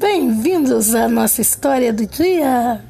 Bem-vindos à nossa história do dia.